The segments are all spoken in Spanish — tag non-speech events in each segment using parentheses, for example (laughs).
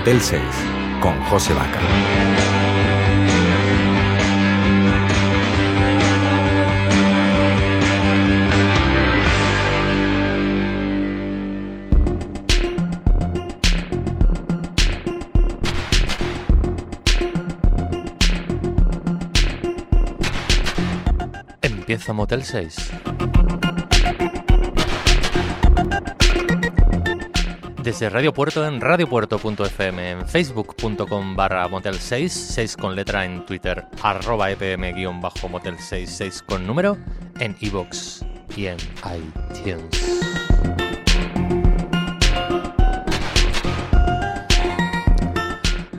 Motel 6 con José Vaca. Empieza Motel 6. Desde Radio Puerto en radiopuerto.fm, en facebook.com barra motel 6, 6 con letra en Twitter, arroba epm guion bajo motel 6, 6 con número, en iVoox y en iTunes.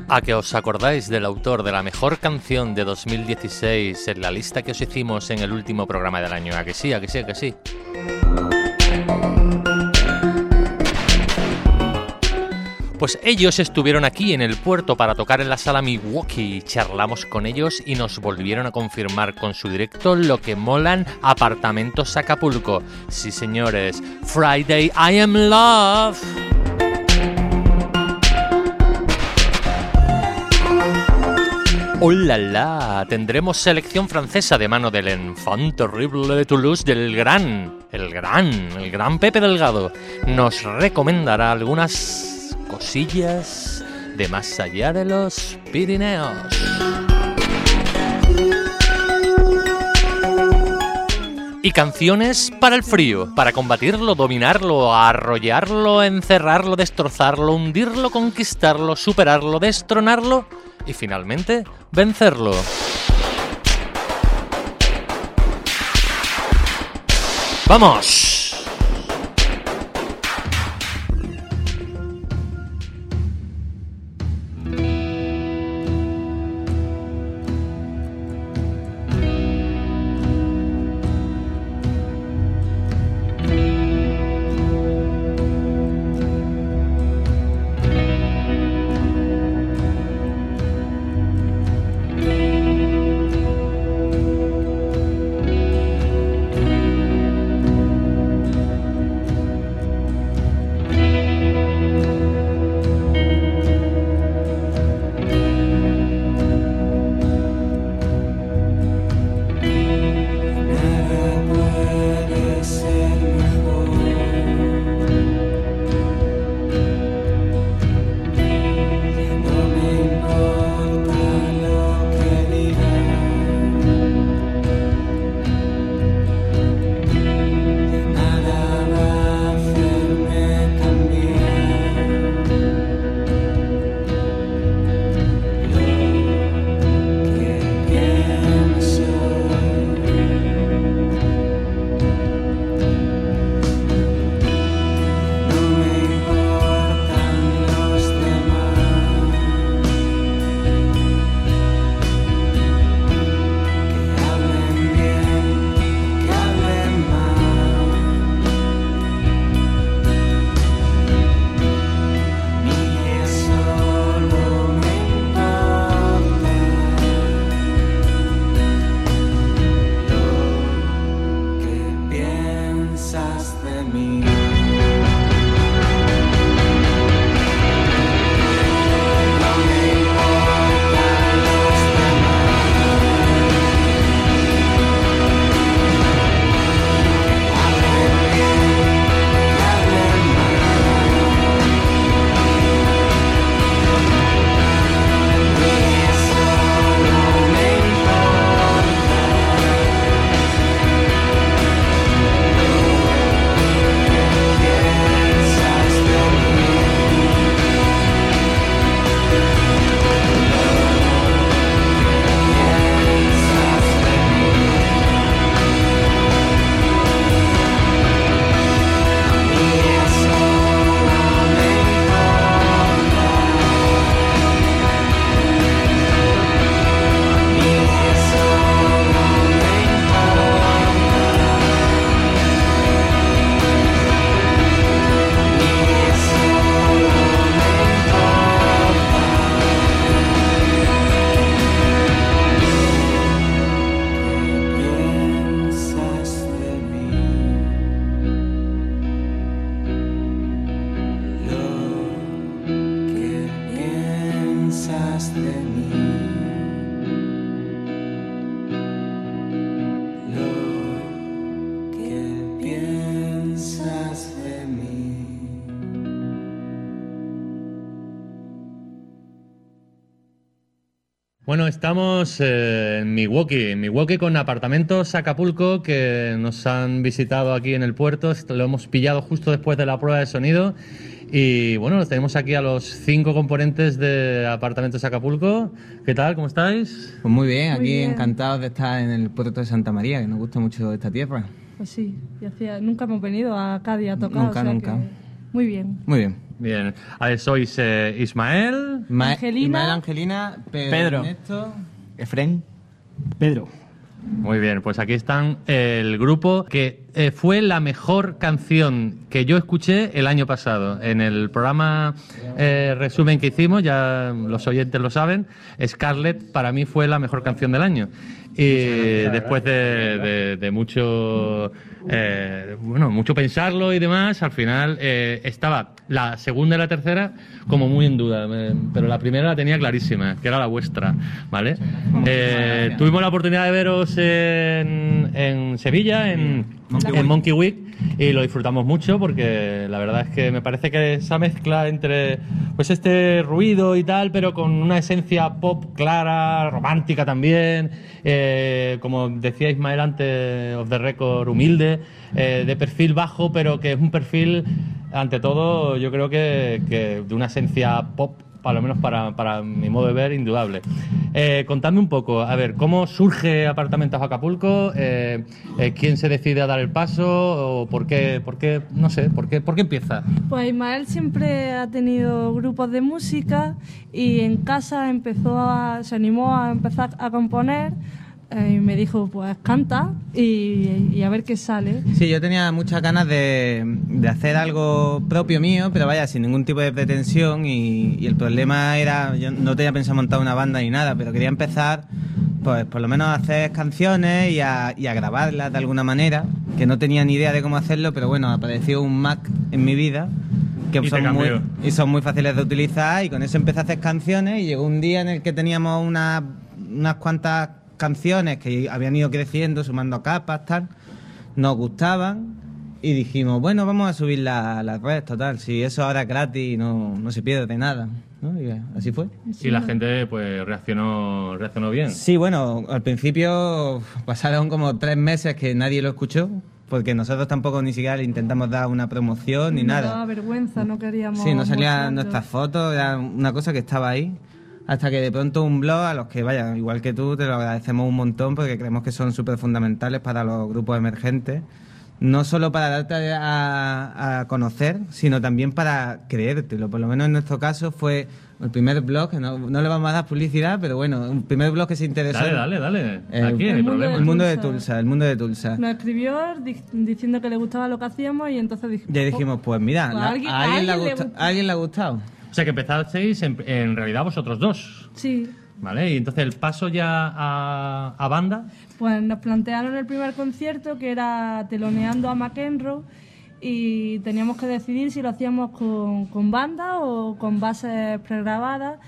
¿A que os acordáis del autor de la mejor canción de 2016 en la lista que os hicimos en el último programa del año? ¿A que sí? ¿A que sí? ¿A que sí? Pues ellos estuvieron aquí en el puerto para tocar en la sala Milwaukee, charlamos con ellos y nos volvieron a confirmar con su directo lo que molan apartamentos Acapulco. Sí señores, Friday I am love. ¡Hola la! Tendremos selección francesa de mano del enfant terrible de Toulouse del gran, el gran, el gran Pepe Delgado. Nos recomendará algunas cosillas de más allá de los Pirineos. Y canciones para el frío, para combatirlo, dominarlo, arrollarlo, encerrarlo, destrozarlo, hundirlo, conquistarlo, superarlo, destronarlo y finalmente vencerlo. ¡Vamos! Bueno, estamos eh, en Milwaukee, en Milwaukee con apartamentos Acapulco que nos han visitado aquí en el puerto. Esto Lo hemos pillado justo después de la prueba de sonido. Y bueno, los tenemos aquí a los cinco componentes de apartamentos Acapulco. ¿Qué tal? ¿Cómo estáis? Pues muy bien, Muy aquí bien. encantados de estar en el puerto de Santa María, que nos gusta mucho esta tierra. Pues sí, y hacía, nunca hemos venido a Cádiz a tocar. Nunca, o sea nunca. que muy bien. Muy bien. Bien. A ver, sois eh, Ismael. Ma- Angelina. Ismael, Angelina, Pedro, Pedro. Ernesto. Efren. Pedro. Muy bien, pues aquí están el grupo que eh, fue la mejor canción que yo escuché el año pasado. En el programa eh, resumen que hicimos, ya los oyentes lo saben, Scarlett para mí fue la mejor canción del año. Y después de, de- de mucho, eh, bueno, mucho pensarlo y demás, al final eh, estaba la segunda y la tercera como muy en duda, pero la primera la tenía clarísima, que era la vuestra, ¿vale? Eh, tuvimos la oportunidad de veros en, en Sevilla, en, en Monkey Week, y lo disfrutamos mucho porque la verdad es que me parece que esa mezcla entre pues este ruido y tal, pero con una esencia pop clara, romántica también, eh, como decía Ismael antes, of the record, humilde, eh, de perfil bajo, pero que es un perfil, ante todo, yo creo que, que de una esencia pop para lo menos para, para mi modo de ver, indudable. Eh, contadme un poco, a ver, ¿cómo surge Apartamentos Acapulco? Eh, eh, ¿Quién se decide a dar el paso? ¿O por qué, por qué no sé, por qué, por qué empieza? Pues Ismael siempre ha tenido grupos de música y en casa empezó a, se animó a empezar a componer y me dijo, pues canta y, y a ver qué sale. Sí, yo tenía muchas ganas de, de hacer algo propio mío, pero vaya, sin ningún tipo de pretensión y, y el problema era, yo no tenía pensado montar una banda ni nada, pero quería empezar, pues por lo menos a hacer canciones y a, y a grabarlas de alguna manera, que no tenía ni idea de cómo hacerlo, pero bueno, apareció un Mac en mi vida que Y son muy, y son muy fáciles de utilizar y con eso empecé a hacer canciones y llegó un día en el que teníamos una- unas cuantas canciones que habían ido creciendo, sumando capas, tal, nos gustaban y dijimos, bueno, vamos a subirla a las redes, total, si eso ahora es gratis no, no se pierde de nada. ¿no? Y así fue. Y la gente pues reaccionó, reaccionó bien. Sí, bueno, al principio pasaron como tres meses que nadie lo escuchó, porque nosotros tampoco ni siquiera le intentamos dar una promoción ni Nos nada. daba vergüenza, no queríamos. Sí, no salían nuestras fotos, era una cosa que estaba ahí. Hasta que de pronto un blog, a los que, vaya, igual que tú, te lo agradecemos un montón porque creemos que son súper fundamentales para los grupos emergentes. No solo para darte a, a conocer, sino también para creértelo. Por lo menos en nuestro caso fue el primer blog, que no, no le vamos a dar publicidad, pero bueno, un primer blog que se interesó. Dale, dale, dale. Eh, Aquí, el mundo problema. El mundo de Tulsa. El mundo de Tulsa. Nos escribió di- diciendo que le gustaba lo que hacíamos y entonces dijimos. Ya dijimos, pues mira, Pues la- a alguien- a, alguien le ha a alguien le gusta- gusta. a alguien le ha gustado. O sea que empezasteis en, en realidad vosotros dos, Sí, ¿vale? Y entonces el paso ya a, a banda, Pues nos plantearon el primer concierto que era teloneando a McEnroe y teníamos que decidir si lo hacíamos con, con banda o con bases pregrabadas.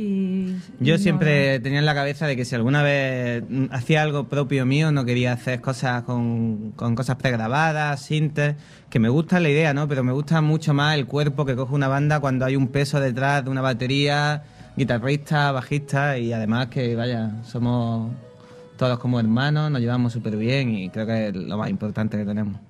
Y, Yo y siempre tenía en la cabeza de que si alguna vez hacía algo propio mío, no quería hacer cosas con, con cosas pregrabadas, sintes, que me gusta la idea, ¿no? Pero me gusta mucho más el cuerpo que coge una banda cuando hay un peso detrás de una batería, guitarrista, bajista y además que, vaya, somos todos como hermanos, nos llevamos súper bien y creo que es lo más importante que tenemos.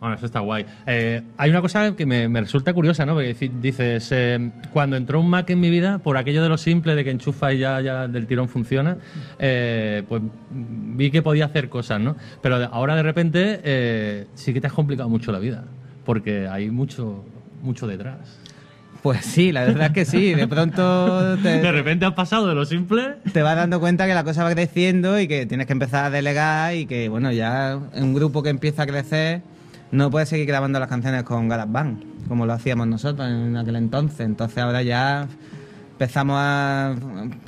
Bueno, eso está guay. Eh, hay una cosa que me, me resulta curiosa, ¿no? Porque dices, eh, cuando entró un Mac en mi vida, por aquello de lo simple, de que enchufa y ya, ya del tirón funciona, eh, pues vi que podía hacer cosas, ¿no? Pero ahora de repente eh, sí que te has complicado mucho la vida, porque hay mucho, mucho detrás. Pues sí, la verdad es que sí, de pronto (laughs) te, De repente has pasado de lo simple te vas dando cuenta que la cosa va creciendo y que tienes que empezar a delegar y que, bueno, ya en un grupo que empieza a crecer no puedes seguir grabando las canciones con GarageBand, como lo hacíamos nosotros en aquel entonces. Entonces ahora ya empezamos a...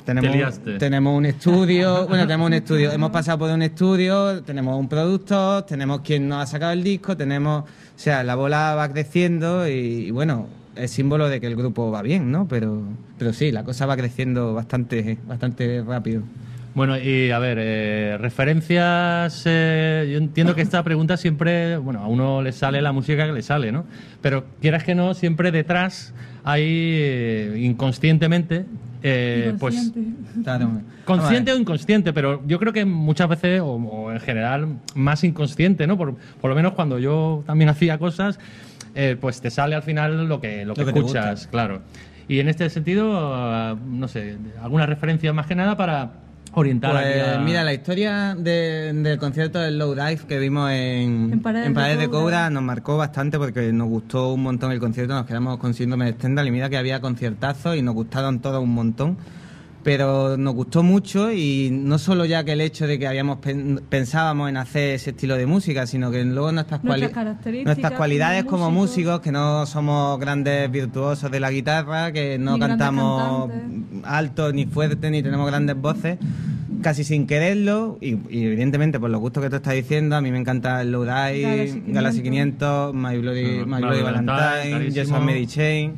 Tenemos, tenemos un estudio, (laughs) bueno, tenemos un estudio, hemos pasado por un estudio, tenemos un productor, tenemos quien nos ha sacado el disco, tenemos... O sea, la bola va creciendo y, y bueno, es símbolo de que el grupo va bien, ¿no? Pero, pero sí, la cosa va creciendo bastante, bastante rápido. Bueno, y a ver, eh, referencias. eh, yo entiendo que esta (laughs) pregunta siempre, bueno, a uno le sale la música que le sale, ¿no? Pero quieras que no, siempre detrás hay eh, inconscientemente, eh, pues. Claro. consciente o inconsciente, pero yo creo que muchas veces, o, o en general, más inconsciente, ¿no? Por, por lo menos cuando yo también hacía cosas, eh, pues te sale al final lo que, lo que, Lo que te escuchas, claro. Y en este sentido, ah, no sé, alguna referencia más que nada para orientar Pues, aquí a- mira, la historia de- del concierto del Low Dive que vimos en, En Paredes de. Coura nos marcó bastante porque nos gustó un montón el concierto, nos quedamos con síndrome de Stendhal y mira que había conciertazos y nos gustaron todos un montón. Pero nos gustó mucho y no solo ya que el hecho de que habíamos pen- pensábamos en hacer ese estilo de música, sino que luego nuestras, Nuestras cuali- nuestras cualidades como músicos. que no somos grandes virtuosos de la guitarra, que no cantamos alto ni fuerte ni tenemos grandes voces casi sin quererlo y, y evidentemente por los gustos que tú estás diciendo a mí me encanta el Low Galaxy Die, 500. Galaxy 500 My Bloody, My Bloody Valentine, Valentine clarísimo. Yes and Mary Chain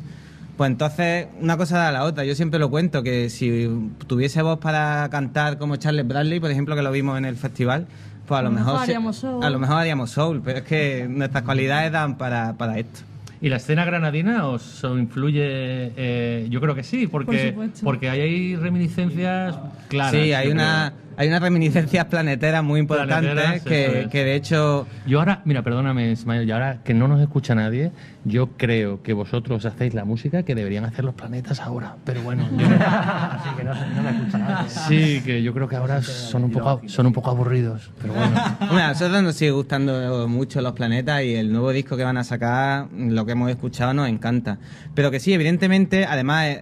pues entonces una cosa da a la otra yo siempre lo cuento que si tuviese voz para cantar como Charles Bradley por ejemplo que lo vimos en el festival pues a lo, mejor, haríamos soul. a lo mejor haríamos soul pero es que nuestras cualidades dan para, para esto ¿Y la escena granadina os influye? eh, yo creo que sí, porque, Por porque hay reminiscencias claras. sí hay una hay unas reminiscencias (laughs) planeteras muy importantes Planeteras, que, es. que de hecho Yo ahora, mira, perdóname, Ismael, y ahora que no nos escucha nadie, yo creo que vosotros hacéis la música que deberían hacer los planetas ahora. Pero bueno, yo Así que no, no me escucha nadie. sí, que yo creo que ahora son un poco, son un poco aburridos. Pero bueno. Hombre, a nosotros nos sigue gustando mucho los planetas y el nuevo disco que van a sacar, lo que hemos escuchado, nos encanta. Pero que sí, evidentemente, además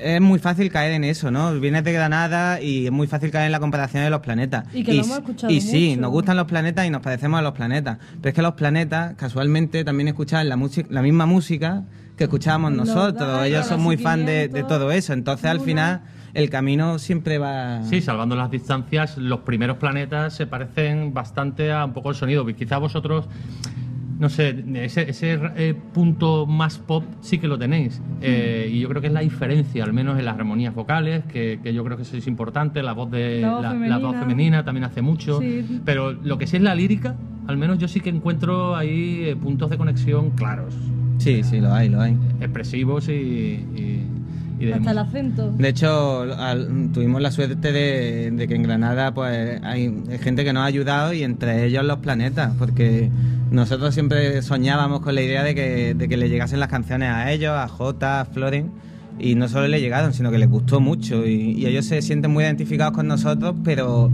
es, muy fácil caer en eso, ¿no? Vienes de Granada y es muy fácil caer en la comparación de los planetas. Y que lo s- hemos escuchado Y sí, nos gustan los planetas y nos parecemos a los planetas. Pero es que los planetas, casualmente, también escuchan la, música- la misma música que escuchábamos nosotros. Dai, Ellos son muy fan de, de 500, todo eso. Entonces, al final, el camino siempre va... Sí, salvando las distancias, los primeros planetas se parecen bastante a un poco el sonido. Quizá vosotros, no sé, ese, ese eh, punto más pop sí que lo tenéis. Eh, y yo creo que es la diferencia, al menos en las armonías vocales, que, que yo creo que eso es importante. La voz, de, La voz la, femenina. voz femenina también hace mucho. Sí. Pero lo que sí es la lírica, al menos yo sí que encuentro ahí eh, puntos de conexión claros, Sí, sí, lo hay, lo hay. expresivos y, y, y de Hasta el acento. De hecho, al- tuvimos la suerte de, de que en Granada pues hay gente que nos ha ayudado y entre ellos los planetas, porque nosotros siempre soñábamos con la idea de que, le llegasen las canciones a ellos, a Jota, a Floren, y no solo le llegaron, sino que les gustó mucho y, y ellos se sienten muy identificados con nosotros, pero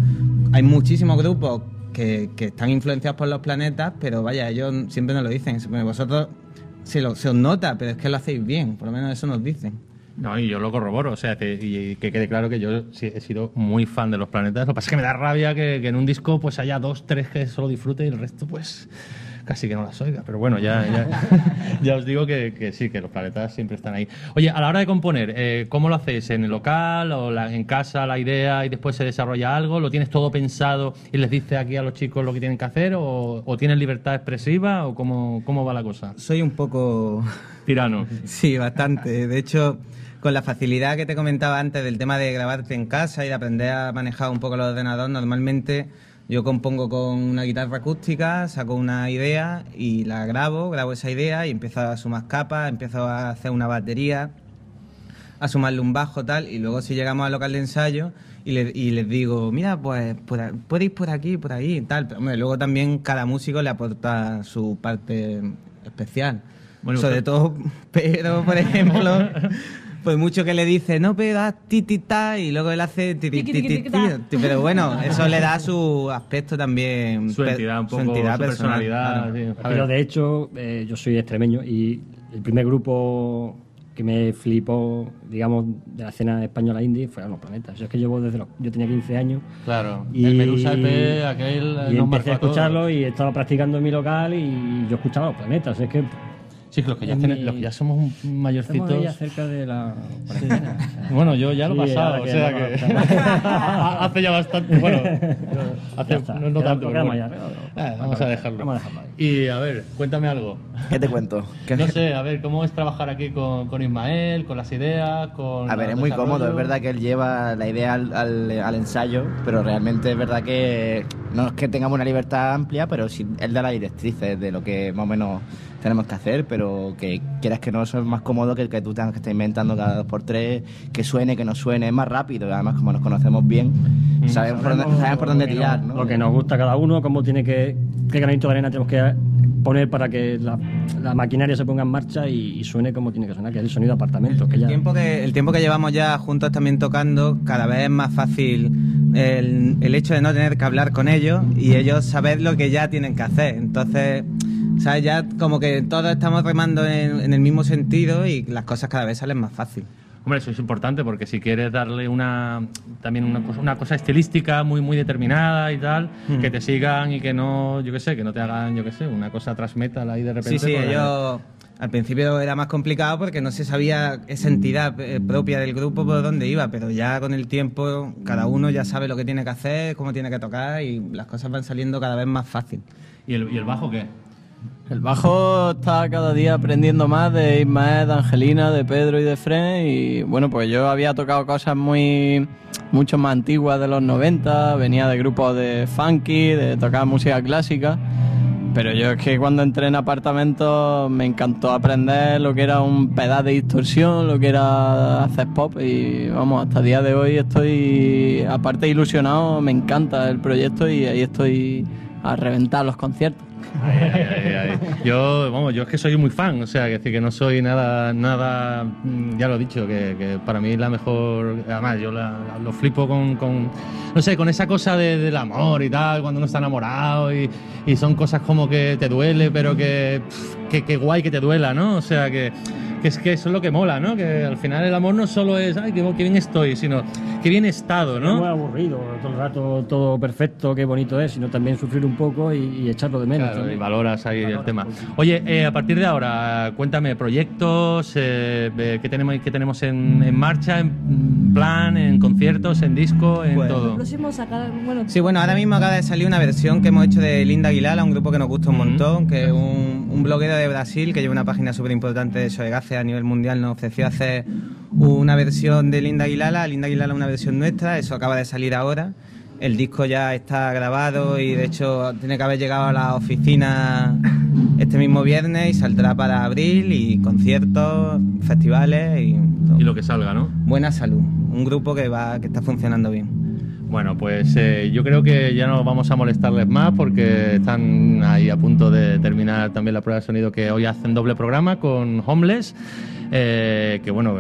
hay muchísimos grupos que, que están influenciados por los planetas, pero vaya, ellos siempre nos lo dicen, vosotros se, lo- se os nota, pero es que lo hacéis bien, por lo menos eso nos dicen. No, y yo lo corroboro, o sea, que, y que quede claro que yo he sido muy fan de los planetas. Lo que pasa es que me da rabia que, que en un disco pues haya dos, tres que solo disfrute y el resto pues casi que no las oiga. Pero bueno, ya, ya, (laughs) ya os digo que, que sí, que los planetas siempre están ahí. Oye, a la hora de componer, eh, ¿cómo lo hacéis? ¿En el local o la- en casa la idea y después se desarrolla algo? ¿Lo tienes todo pensado y les dices aquí a los chicos lo que tienen que hacer? ¿O, o tienes libertad expresiva? ¿O cómo, cómo va la cosa? Soy un poco... Tirano. (laughs) Sí, bastante. De hecho, con la facilidad que te comentaba antes del tema de grabarte en casa y de aprender a manejar un poco el ordenador, normalmente yo compongo con una guitarra acústica, saco una idea y la grabo, grabo esa idea y empiezo a sumar capas, empiezo a hacer una batería, a sumarle un bajo tal y luego si llegamos al local de ensayo y, le- y les digo, mira, pues por puede ir por aquí, por ahí y tal. Pero hombre, luego también cada músico le aporta su parte especial. Bueno, Sobre usted- todo (laughs) Pedro, por ejemplo, (laughs) pues mucho que le dice, no, pero haz ti, ti, ta, y luego él hace ti, ti, Tiqui, ti, tiqui, ti, tiqui, ta. ti. Pero bueno, (laughs) eso le da su aspecto también. Su entidad, un poco, su entidad su personal, personalidad. claro. sí. Pero ver. de hecho, eh, yo soy extremeño y el primer grupo que me flipó, digamos, de la escena española indie fueron los planetas. Yo es que llevo desde los. Yo tenía 15 años. Claro, Y, el Medusa EP, aquel y empecé a escucharlo y estaba practicando en mi local y yo escuchaba los planetas. Es que Sí, los que ya, tienen- los que ya somos Estamos mayorcitos. ahí cerca de la cuarentena. (laughs) Bueno, yo ya lo he Sí, pasado, o sea que (laughs) hace ya bastante. Bueno, (laughs) hace está, no, no tanto. Ah, vamos a dejarlo. Vamos a dejarlo ahí. Y a ver, cuéntame algo. ¿Qué te cuento? ¿Qué- No sé, a ver, ¿cómo es trabajar aquí con, con Ismael, con las ideas, con... A ver, es muy cómodo, es verdad que él lleva la idea al, al- al ensayo, pero realmente es verdad que no es que tengamos una libertad amplia, pero sí él da las directrices de lo que más o menos tenemos que hacer, pero que quieras que no, eso es más cómodo que el que tú tengas que estar inventando cada dos por tres, que suene, que no suene, es más rápido, además como nos conocemos bien, sabemos, por dónde, sabemos por dónde tirar, ¿no? Lo que nos gusta cada uno, cómo tiene que, qué granito de arena tenemos que poner para que la, la maquinaria se ponga en marcha y, y suene como tiene que sonar, que es el sonido de apartamentos. Que El ya, tiempo que, el tiempo que llevamos ya juntos también tocando, cada vez es más fácil el, el hecho de no tener que hablar con ellos y ellos saber lo que ya tienen que hacer. Entonces, ¿sabes? Ya como que todos estamos remando en, en el mismo sentido y las cosas cada vez salen más fácil. Hombre, eso es importante porque si quieres darle una también una cosa, una cosa estilística muy muy determinada y tal, Mm. que te sigan y que no, yo qué sé, que no te hagan, yo qué sé, una cosa tras metal ahí de repente. Sí, sí, pues, ellos al principio era más complicado porque no se sabía esa entidad eh, propia del grupo por dónde iba, pero ya con el tiempo cada uno ya sabe lo que tiene que hacer, cómo tiene que tocar y las cosas van saliendo cada vez más fácil. ¿Y el, ¿Y el bajo qué? El bajo está cada día aprendiendo más de Ismael, de Angelina, de Pedro y de Fren y bueno, pues yo había tocado cosas muy mucho más antiguas de los 90, venía de grupos de funky, de tocar música clásica, pero yo es que cuando entré en apartamentos me encantó aprender lo que era un pedal de distorsión, lo que era hacer pop y vamos, hasta el día de hoy estoy aparte ilusionado, me encanta el proyecto y ahí estoy a reventar los conciertos. Ay, ay, ay. Yo, vamos, yo es que soy muy fan, o sea, que decir que no soy nada, nada, mm, ya lo he dicho, que, para mí la mejor, además yo la- lo flipo con, no sé, con esa cosa de- del amor y tal, cuando uno está enamorado y, son cosas como que te duele, pero que, que, que guay que te duela, ¿no? O sea, que, que es que eso es lo que mola, ¿no? Que al final el amor no solo es, ay, qué, qué bien estoy, sino qué bien he estado, No es muy aburrido, todo el rato todo perfecto, qué bonito es, sino también sufrir un poco y, y echarlo de menos. Claro, y valoras ahí el tema. Oye, eh, a partir de ahora, cuéntame proyectos, eh, qué tenemos, qué tenemos en, en marcha, en plan, en conciertos, en disco, en Lo todo. próximo sacar, bueno, Sí, bueno, ahora mismo acaba de salir una versión que hemos hecho de Linda Aguilar, un grupo que nos gusta un montón, que es un, un bloguero de Brasil que lleva una página súper importante de A nivel mundial. Nos ofreció hacer una versión de Linda Aguilala, Linda Aguilala una versión nuestra, eso acaba de salir ahora. El disco ya está grabado y de hecho tiene que haber llegado a la oficina este mismo viernes y saldrá para abril y conciertos, festivales y, Y lo que salga, ¿no? buena salud. Un grupo que va que está funcionando bien. Bueno, pues eh, yo creo que ya no vamos a molestarles más porque están ahí a punto de terminar también la prueba de sonido que hoy hacen doble programa con Homeless. eh, que bueno,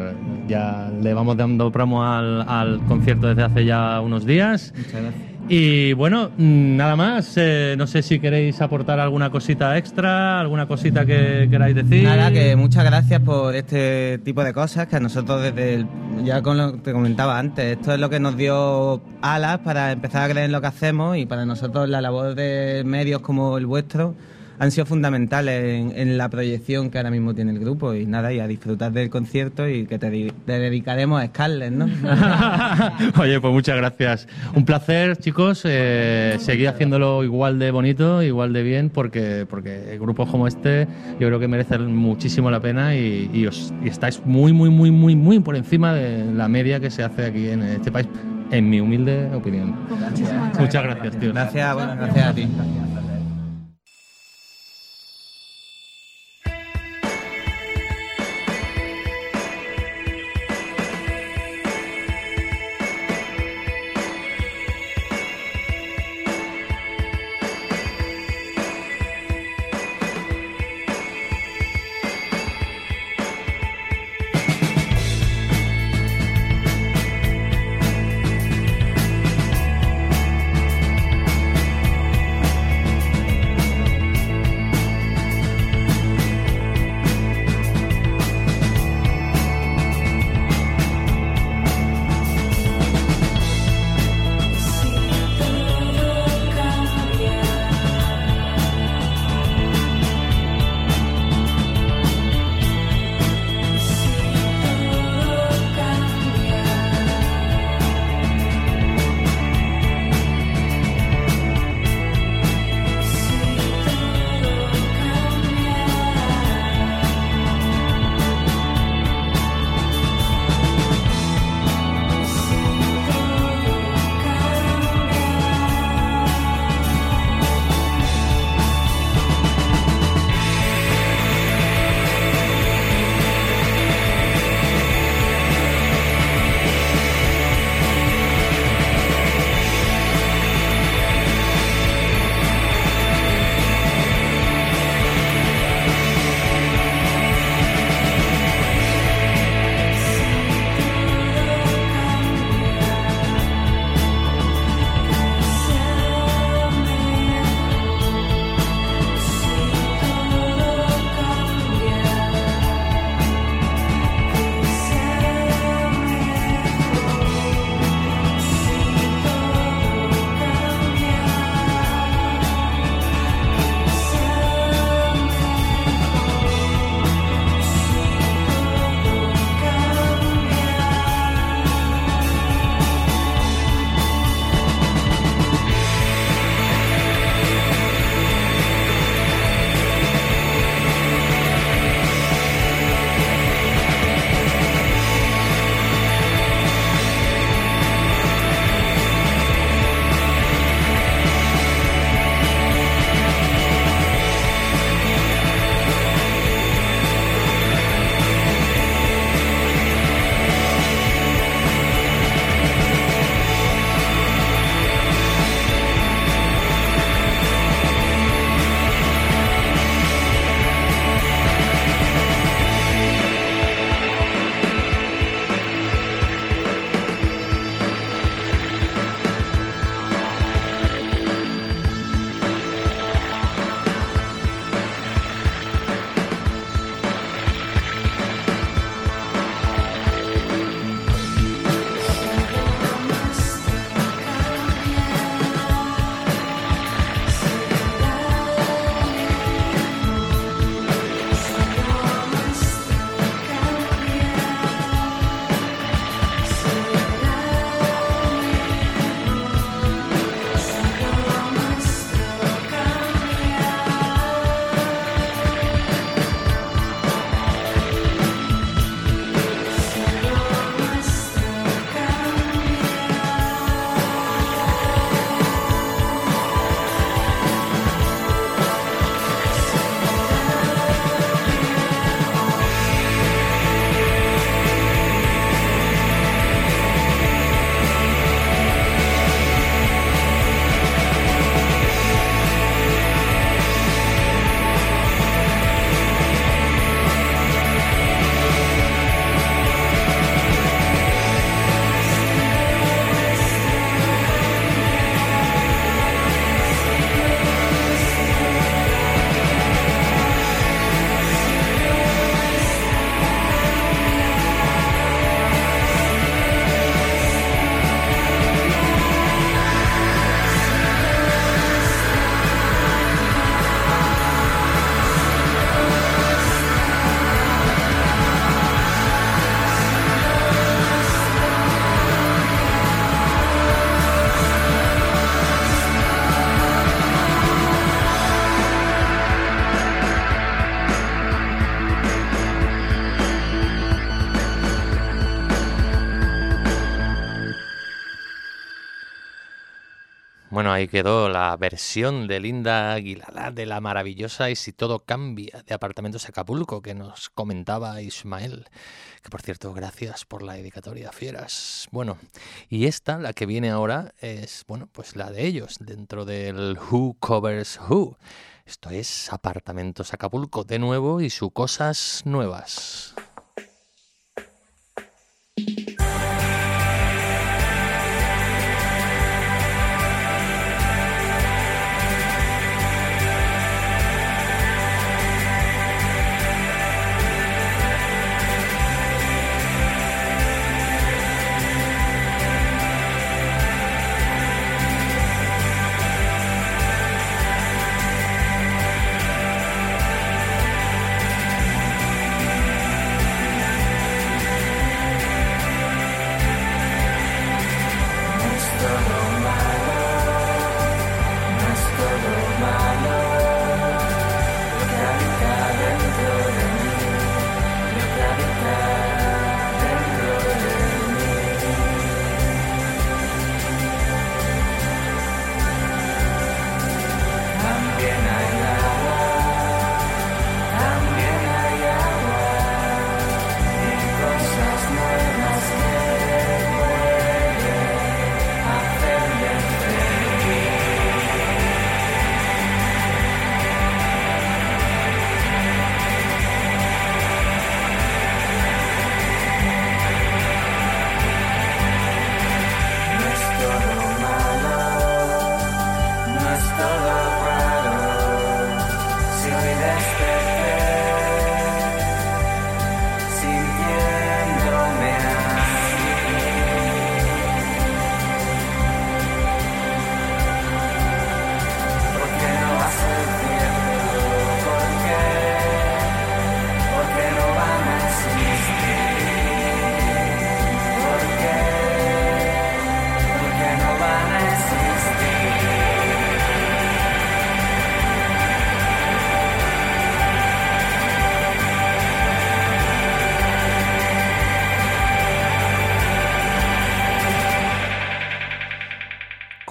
ya le vamos dando promo al, al concierto desde hace ya unos días. Muchas gracias. Y bueno, mm, nada más. eh, no sé si queréis aportar alguna cosita extra, alguna cosita que queráis decir. Nada, que muchas gracias por este tipo de cosas que a nosotros desde el, ya con lo que te comentaba antes, esto es lo que nos dio alas para empezar a creer en lo que hacemos y para nosotros la labor de medios como el vuestro han sido fundamentales en, en la proyección que ahora mismo tiene el grupo y nada, y a disfrutar del concierto y que te, di- te dedicaremos a Scarlett, ¿no? (laughs) Oye, pues muchas gracias. Un placer, chicos. Eh, seguid haciéndolo igual de bonito, igual de bien, porque, porque grupos como este yo creo que merecen muchísimo la pena y, y os, y estáis muy, muy, muy, muy, muy por encima de la media que se hace aquí en este país, en mi humilde opinión. Muchas gracias, tío. Gracias, bueno, gracias a ti. Quedó la versión de Linda Aguilera de la maravillosa Y si todo cambia de Apartamentos Acapulco que nos comentaba Ismael. Que por cierto, gracias por la dedicatoria, fieras. Bueno, y esta, la que viene ahora, es, bueno, pues la de ellos, dentro del Who Covers Who. Esto es Apartamentos Acapulco de nuevo y sus cosas nuevas.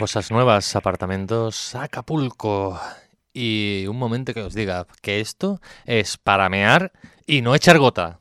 Cosas nuevas, apartamentos Acapulco. Y un momento que os diga que esto es para mear y no echar gota.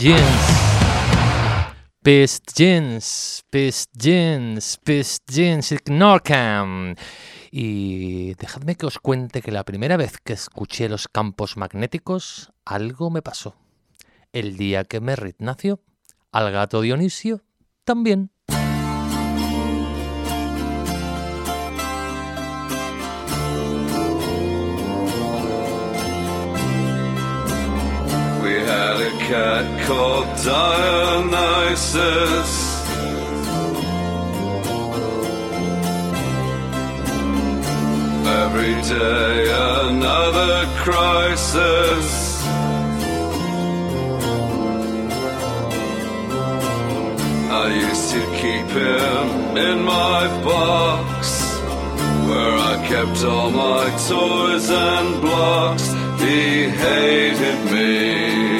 Jeans. Pest Jeans, Pest Jeans, Pest Jeans, Norcam. Y dejadme que os cuente que la primera vez que escuché los campos magnéticos, algo me pasó. El día que Merritt nació, al gato Dionisio también. Cat called Dionysus. Every day another crisis. I used to keep him in my box where I kept all my toys and blocks. He hated me,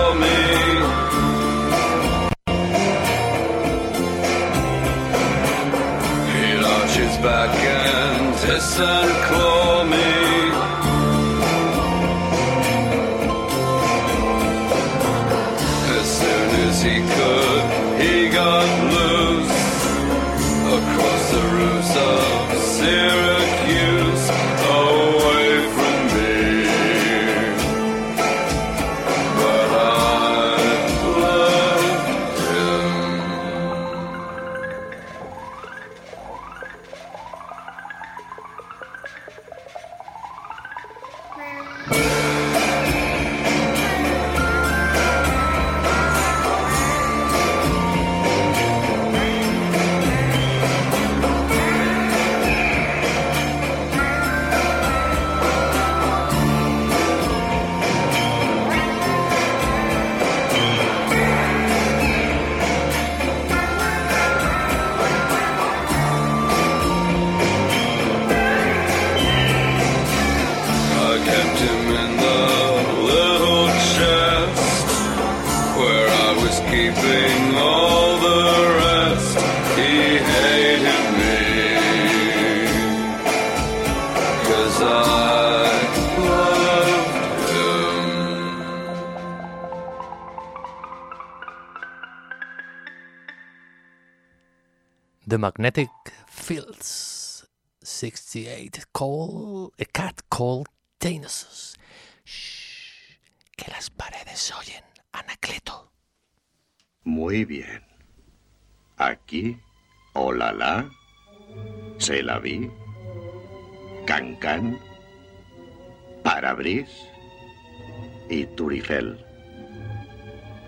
seul Magnetic Fields 68 Call A Cat Called Dionysus. Shh, que las paredes oyen, Anacleto. Muy bien. Aquí, Olala, Se la vi, Cancan, Parabris y Turifel.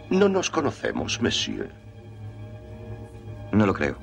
No nos conocemos, monsieur. No lo creo.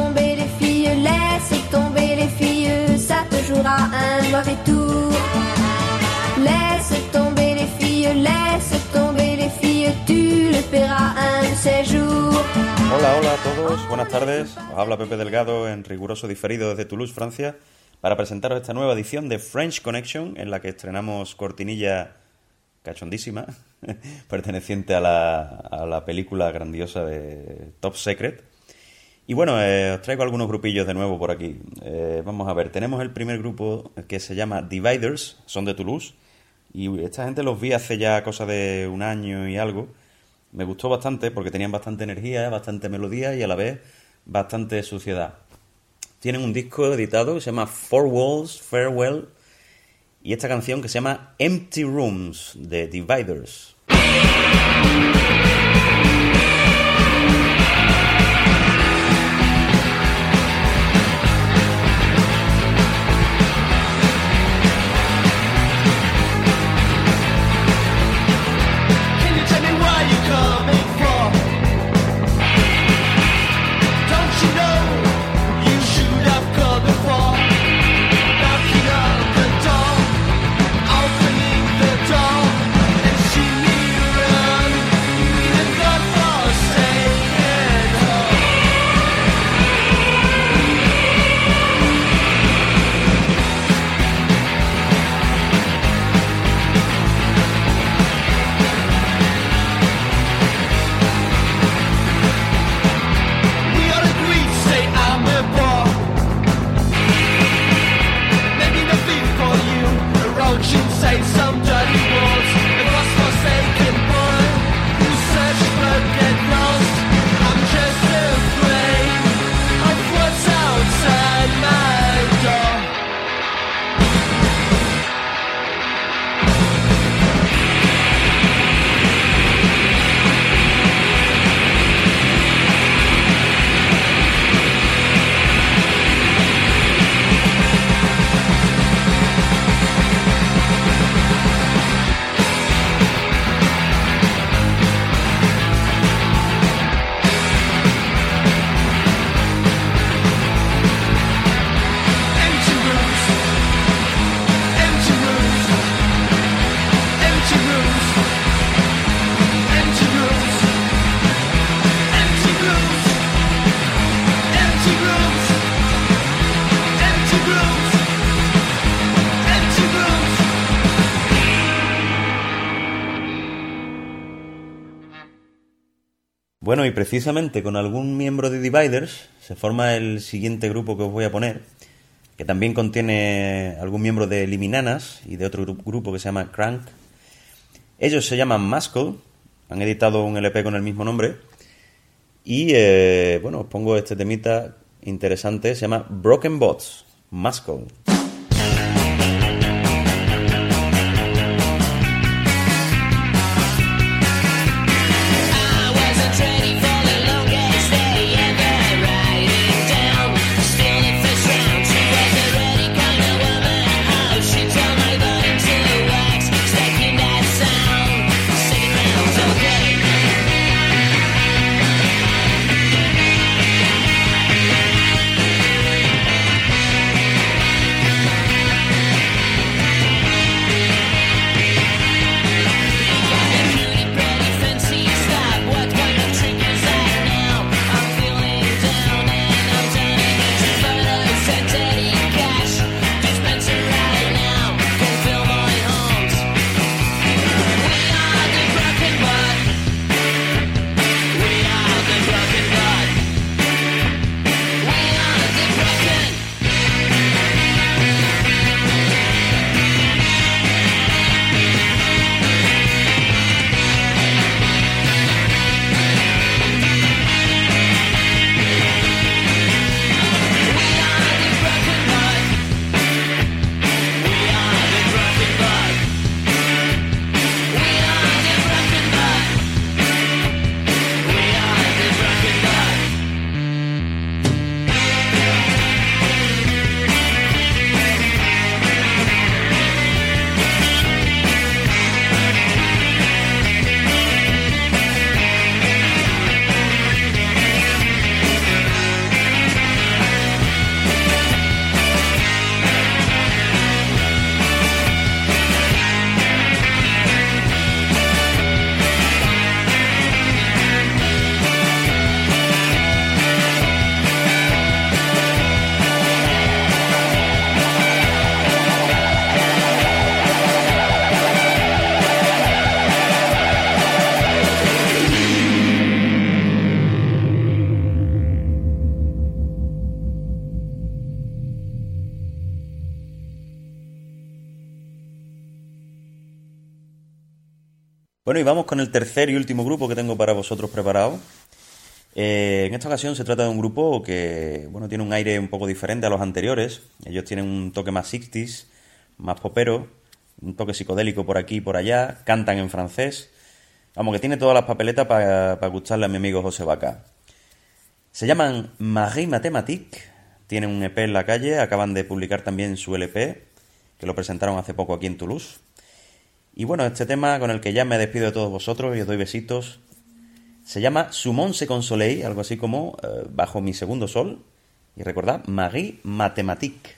Hola, hola a todos, buenas tardes. Os habla Pepe Delgado en riguroso diferido desde Toulouse, Francia, para presentaros esta nueva edición de French Connection, en la que estrenamos cortinilla cachondísima, (laughs) perteneciente a la, película grandiosa de Top Secret. Y bueno, eh, os traigo algunos grupillos de nuevo por aquí. Eh, vamos a ver, tenemos el primer grupo que se llama Dividers, son de Toulouse, y esta gente los vi hace ya cosa de un año y algo. Me gustó bastante porque tenían bastante energía, bastante melodía y a la vez bastante suciedad. Tienen un disco editado que se llama Four Walls Farewell y esta canción que se llama Empty Rooms de Dividers. Precisamente con algún miembro de Dividers se forma el siguiente grupo que os voy a poner, que también contiene algún miembro de Liminanas y de otro gru- grupo que se llama Crank. Ellos se llaman Muscle, han editado un LP con el mismo nombre. Y eh, bueno, os pongo este temita interesante, se llama Broken Bots, Muscle. Bueno, y vamos con el tercer y último grupo que tengo para vosotros preparado. Eh, en esta ocasión se trata de un grupo que, bueno, tiene un aire un poco diferente a los anteriores. Ellos tienen un toque más 60s, más popero, un toque psicodélico por aquí y por allá, cantan en francés. Vamos, que tiene todas las papeletas para gustarle a mi amigo José Vaca. Se llaman Marie Mathématique, tienen un EP en la calle, acaban de publicar también su LP, que lo presentaron hace poco aquí en Toulouse. Y bueno, este tema con el que ya me despido de todos vosotros y os doy besitos, se llama Sumon se consoleil, algo así como eh, Bajo mi segundo sol. Y recordad, Marie Mathématique.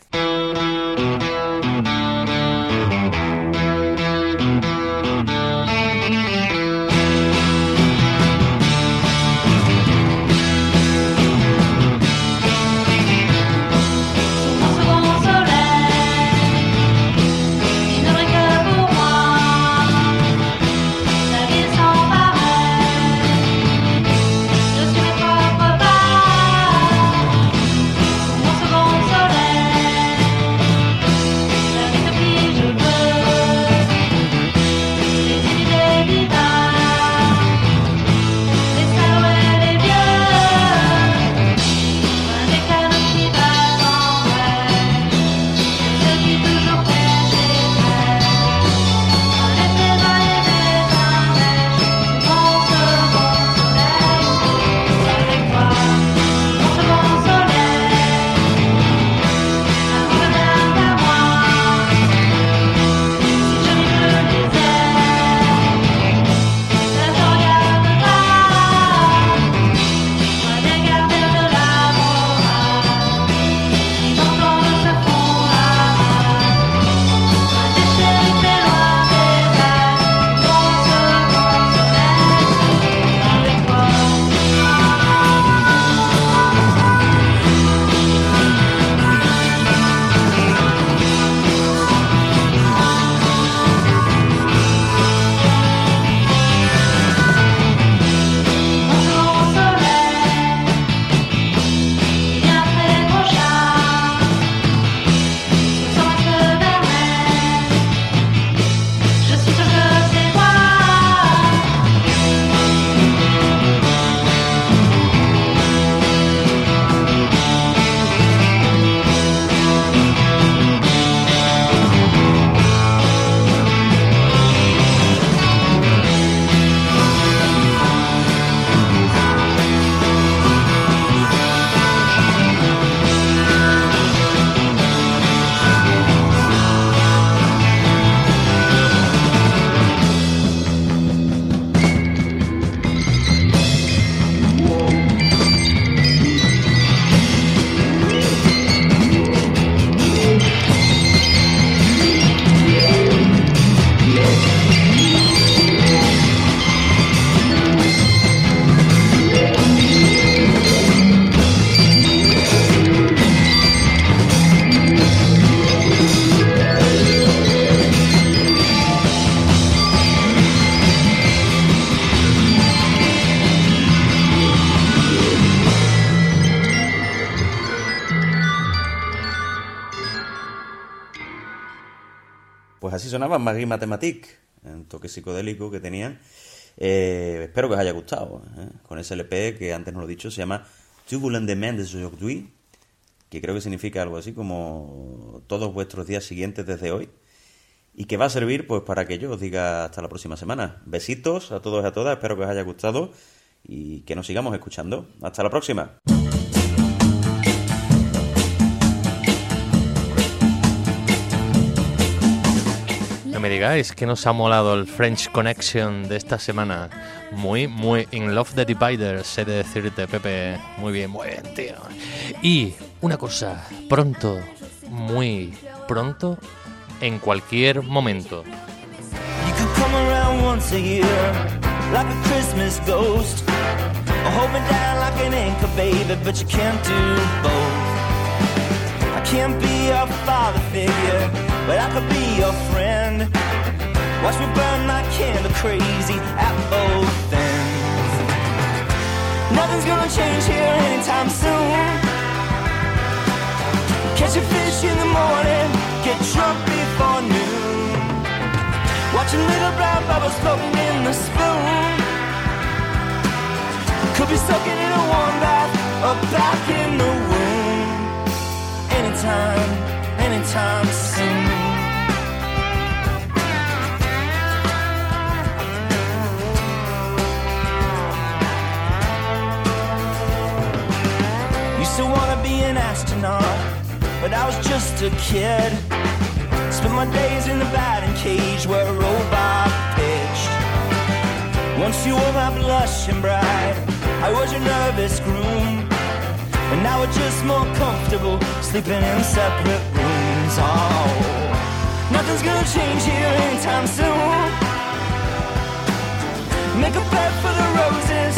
Pues así sonaban Maggie Mathematique, un toque psicodélico que tenían. Eh, espero que os haya gustado. ¿eh? Con ese LP que antes no lo he dicho, se llama Tubulant Demandes aujourd'hui, que creo que significa algo así como todos vuestros días siguientes desde hoy. Y que va a servir pues para que yo os diga hasta la próxima semana. Besitos a todos y a todas, espero que os haya gustado y que nos sigamos escuchando. Hasta la próxima. Me digáis que nos ha molado el French Connection de esta semana. Muy, muy in love the dividers, sé de decirte, Pepe. Muy bien, muy bien, tío. Y una cosa, pronto, muy pronto, en cualquier momento. Can't be your father figure, but I could be your friend. Watch me burn my candle crazy at both ends. Nothing's gonna change here anytime soon. Catch a fish in the morning, get drunk before noon. Watching little brown bubbles floating in the spoon. Could be soaking in a warm bath or back in the womb. Anytime, anytime soon. Used to wanna be an astronaut, but I was just a kid. Spent my days in the batting cage where a robot pitched. Once you were my blushing bride, I was your nervous groom. And now we're just more comfortable sleeping in separate rooms. Oh, nothing's gonna change here anytime soon. Make a bed for the roses,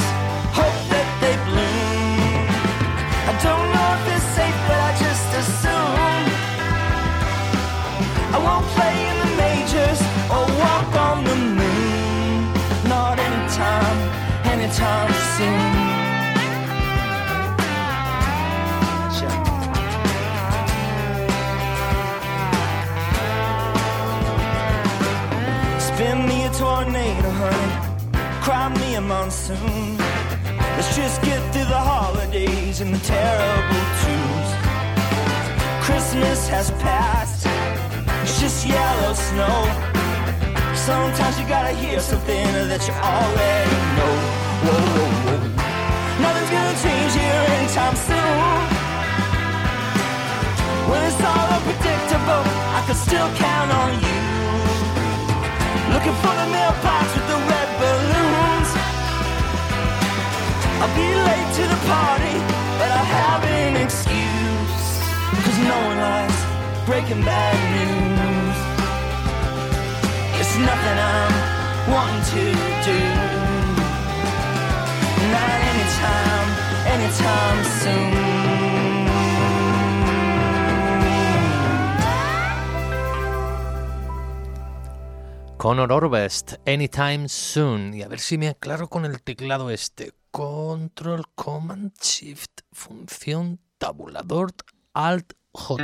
Spin me a tornado, honey. Cry me a monsoon. Let's just get through the holidays and the terrible twos. Christmas has passed. It's just yellow snow. Sometimes you gotta hear something that you already know. Nothing's gonna change here anytime soon. When it's all unpredictable, I can still count on you. Looking for the mailbox with the red balloons. I'll be late to the party, but I have an excuse. Cause no one likes breaking bad news. It's nothing I'm wanting to do. Anytime. Conor Orbest, Anytime Soon. Y a ver si me aclaro con el teclado este. Control Command Shift. Función tabulador Alt J.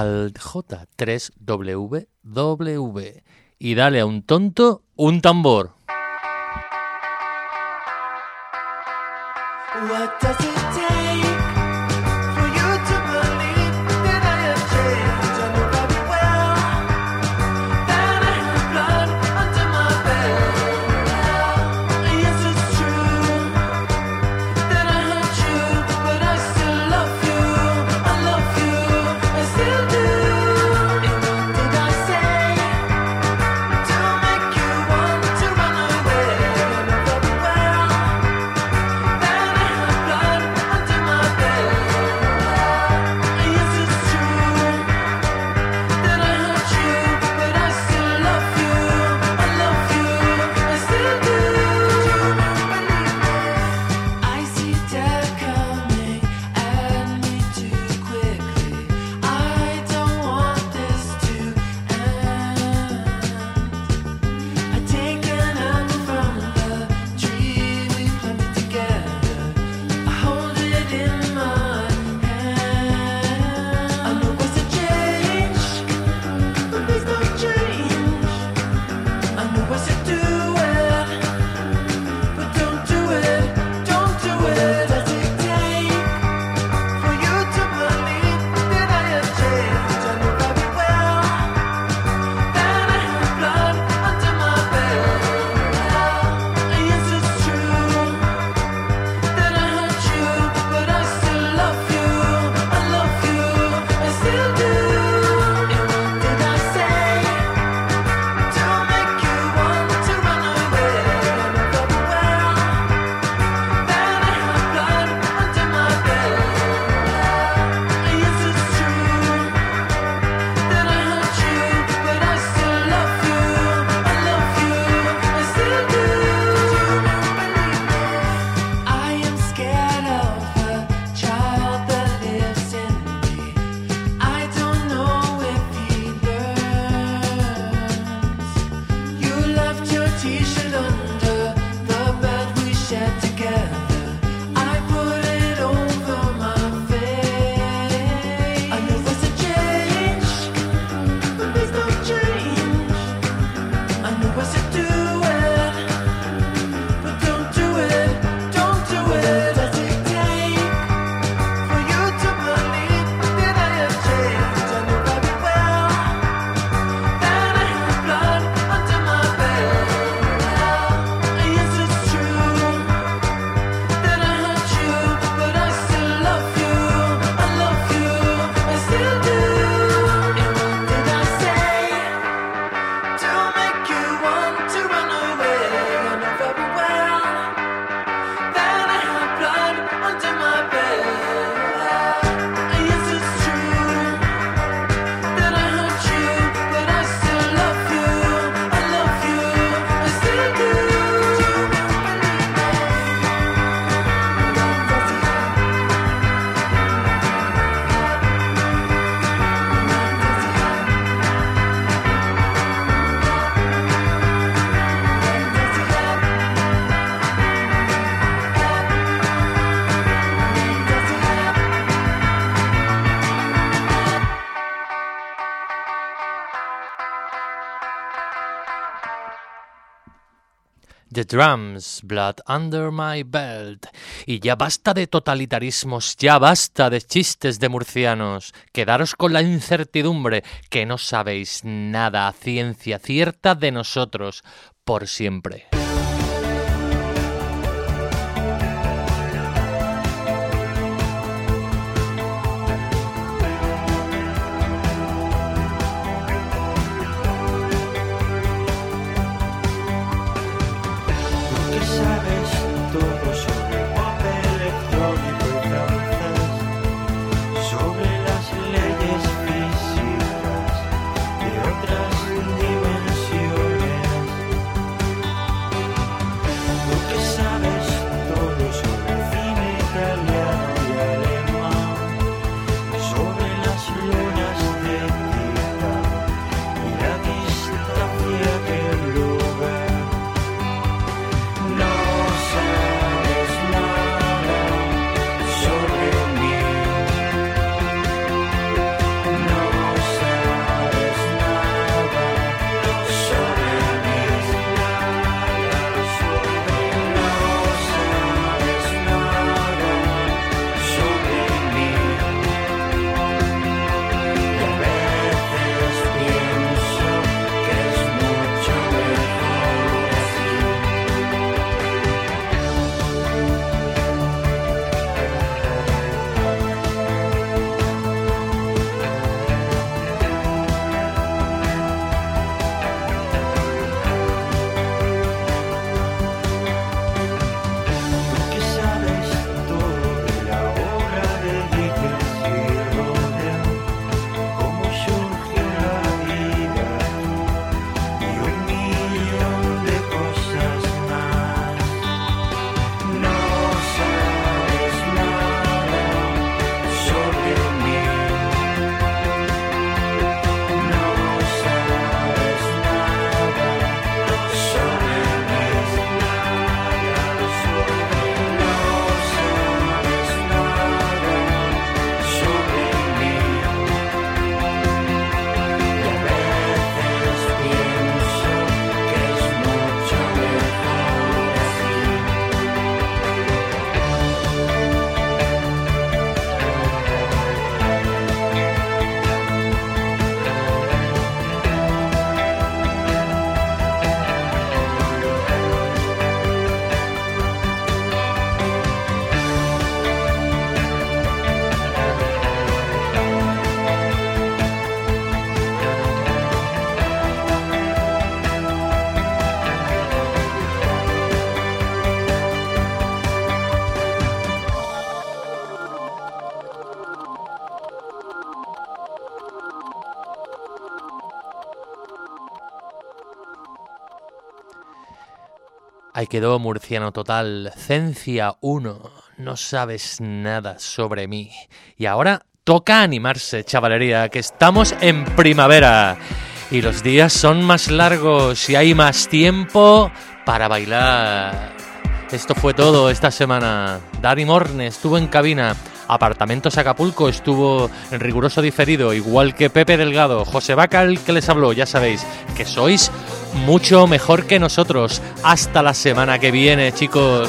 al J3WW y dale a un tonto un tambor. What does it Drums, Blood Under My Belt. Y ya basta de totalitarismos, ya basta de chistes de murcianos. Quedaros con la incertidumbre que no sabéis nada a ciencia cierta de nosotros por siempre. Quedó Murciano Total, Cencia 1, no sabes nada sobre mí. Y ahora toca animarse, chavalería, que estamos en primavera. Y los días son más largos y hay más tiempo para bailar. Esto fue todo esta semana. Dani Morne estuvo en cabina. Apartamentos Acapulco estuvo en riguroso diferido, igual que Pepe Delgado, José Bacal que les habló, ya sabéis que sois mucho mejor que nosotros. Hasta la semana que viene, chicos.